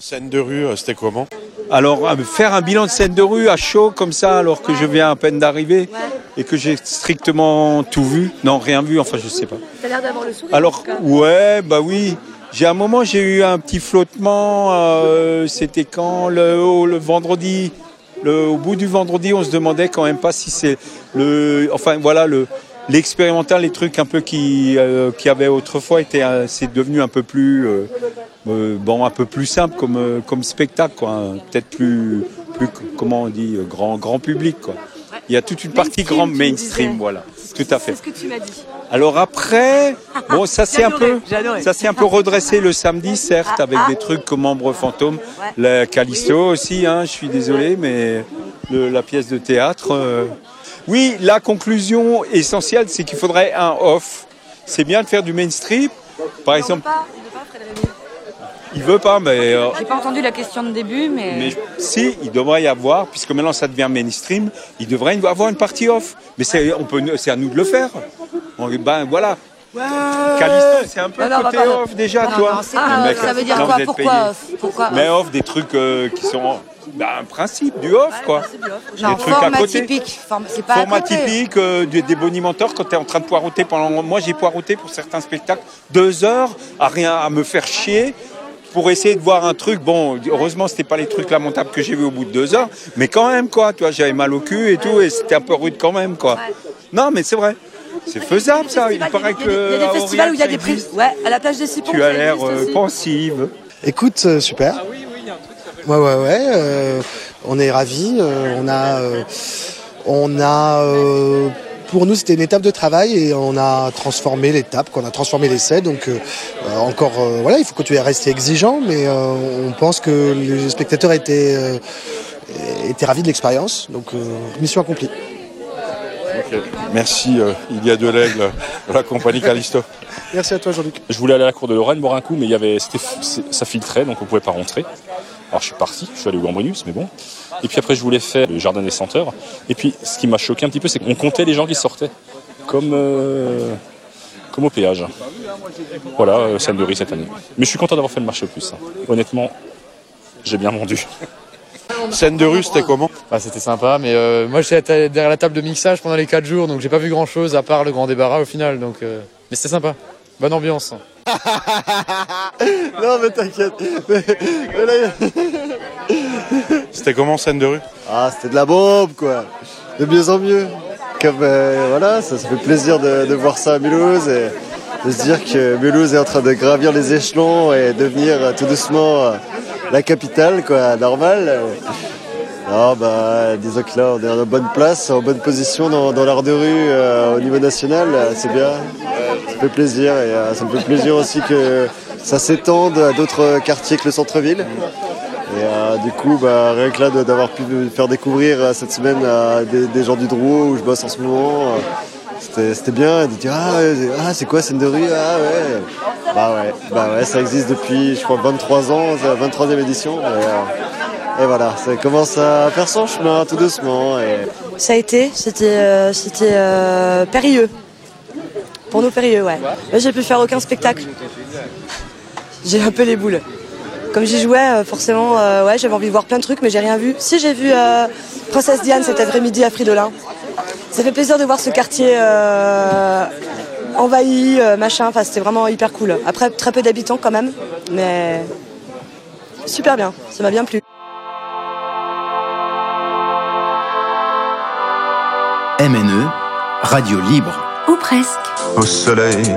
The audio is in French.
Scène de rue, euh, c'était comment Alors, euh, faire un bilan de scène de rue à chaud comme ça, alors que je viens à peine d'arriver et que j'ai strictement tout vu. Non, rien vu, enfin, je sais pas. T'as l'air d'avoir le sourire. Alors, ouais, bah oui. J'ai un moment, j'ai eu un petit flottement. euh, C'était quand le, vendredi. Le, au bout du vendredi, on se demandait quand même pas si c'est le. Enfin, voilà, le l'expérimental, les trucs un peu qui euh, qui avaient autrefois été, euh, c'est devenu un peu plus euh, bon, un peu plus simple comme comme spectacle, quoi. hein. Peut-être plus plus comment on dit grand grand public, quoi. Il y a toute une partie Mainstream, grand mainstream, voilà. Tout à fait. C'est ce que tu m'as dit. Alors après, bon, ça c'est un peu, ça c'est un peu redressé le samedi, certes, avec des trucs comme Membre Fantôme, la Callisto aussi. Hein, je suis désolé, mais le- la pièce de théâtre. euh, Oui, la conclusion essentielle, c'est qu'il faudrait un off. C'est bien de faire du mainstream. Par exemple, Pas, il veut pas, Fred Rémy. il veut pas, mais, euh, J'ai pas entendu la question de début, mais. mais si, il devrait y avoir, puisque maintenant ça devient mainstream, il devrait y avoir une partie off. Mais c'est, on peut, c'est à nous de le faire. On- ben voilà. Callisto, c'est un peu Non, côté off déjà, Non, toi. Le mec, ça veut dire non, quoi Pourquoi off Pourquoi Mais off off, des trucs euh, qui sont ben, un principe du off, quoi. Non, des trucs à format côté. typique. Form- C'est pas à Format côté. typique euh, des, des bonimenteurs quand tu es en train de poireauter pendant. Moi, j'ai poireauté pour certains spectacles deux heures à rien à me faire chier pour essayer de voir un truc. Bon, heureusement, c'était pas les trucs lamentables que j'ai vu au bout de deux heures, mais quand même, quoi. Tu vois, j'avais mal au cul et tout, et c'était un peu rude quand même, quoi. Non, mais c'est vrai. C'est faisable, ça. Il paraît Il y a que. des, il y a des à festivals où il y a des existe. Ouais, à la plage des Sipons. Tu as l'air euh, pensive. Écoute, euh, super. Ouais, ouais, ouais. euh, on est ravis. euh, on a, euh, on a. euh, pour nous, c'était une étape de travail et on a transformé l'étape, qu'on a transformé l'essai. Donc, encore, euh, voilà, il faut continuer à rester exigeant, mais euh, on pense que les spectateurs étaient, euh, étaient ravis de l'expérience. Donc, euh, mission accomplie. Merci, euh, il y a de la compagnie Callisto. Merci à toi, Jean-Luc. Je voulais aller à la cour de Lorraine boire un coup, mais il y avait, ça filtrait, donc on pouvait pas rentrer. Alors je suis parti, je suis allé au Gambrinus, mais bon. Et puis après, je voulais faire le jardin des senteurs. Et puis, ce qui m'a choqué un petit peu, c'est qu'on comptait les gens qui sortaient, comme, euh, comme au péage. Voilà, euh, scène de riz cette année. Mais je suis content d'avoir fait le marché aux puces. hein. Honnêtement, j'ai bien vendu. Scène de rue, c'était comment? Bah, c'était sympa, mais euh, moi j'étais derrière la table de mixage pendant les 4 jours, donc j'ai pas vu grand chose à part le grand débarras au final. Donc, euh, Mais c'était sympa. Bonne ambiance. Non, mais t'inquiète. C'était comment scène de rue? Ah, c'était de la bombe, quoi. De mieux en mieux. Comme, euh, voilà, ça, ça fait plaisir de, de voir ça à Mulhouse et de se dire que Mulhouse est en train de gravir les échelons et devenir euh, tout doucement euh, la capitale, quoi, normal. Non, bah, disons que là, on est en bonne place, en bonne position dans, dans l'art de rue euh, au niveau national, c'est bien. Ça fait plaisir et euh, ça me fait plaisir aussi que ça s'étende à d'autres quartiers que le centre-ville. Et euh, du coup, bah, rien que là d'avoir pu faire découvrir euh, cette semaine à des, gens du Drouot où je bosse en ce moment, c'était bien de dire ah, ah, c'est quoi scène de rue? Ah ouais Bah ouais, bah ouais, ça existe depuis je crois 23 ans, la 23e édition. Et, voilà, ça commence à faire son chemin tout doucement. Ça a été, c'était périlleux. Pour nous, périlleux, ouais. Moi, j'ai pu faire aucun spectacle. J'ai un peu les boules. Comme j'y jouais, euh, forcément, euh, ouais, j'avais envie de voir plein de trucs, mais j'ai rien vu. Si, j'ai vu euh, Princesse Diane cet après-midi à Fridolin. Ça fait plaisir de voir ce quartier envahi, machin. Enfin, c'était vraiment hyper cool. Après, très peu d'habitants quand même, mais super bien. Ça m'a bien plu. MNE, radio libre ou presque, au soleil.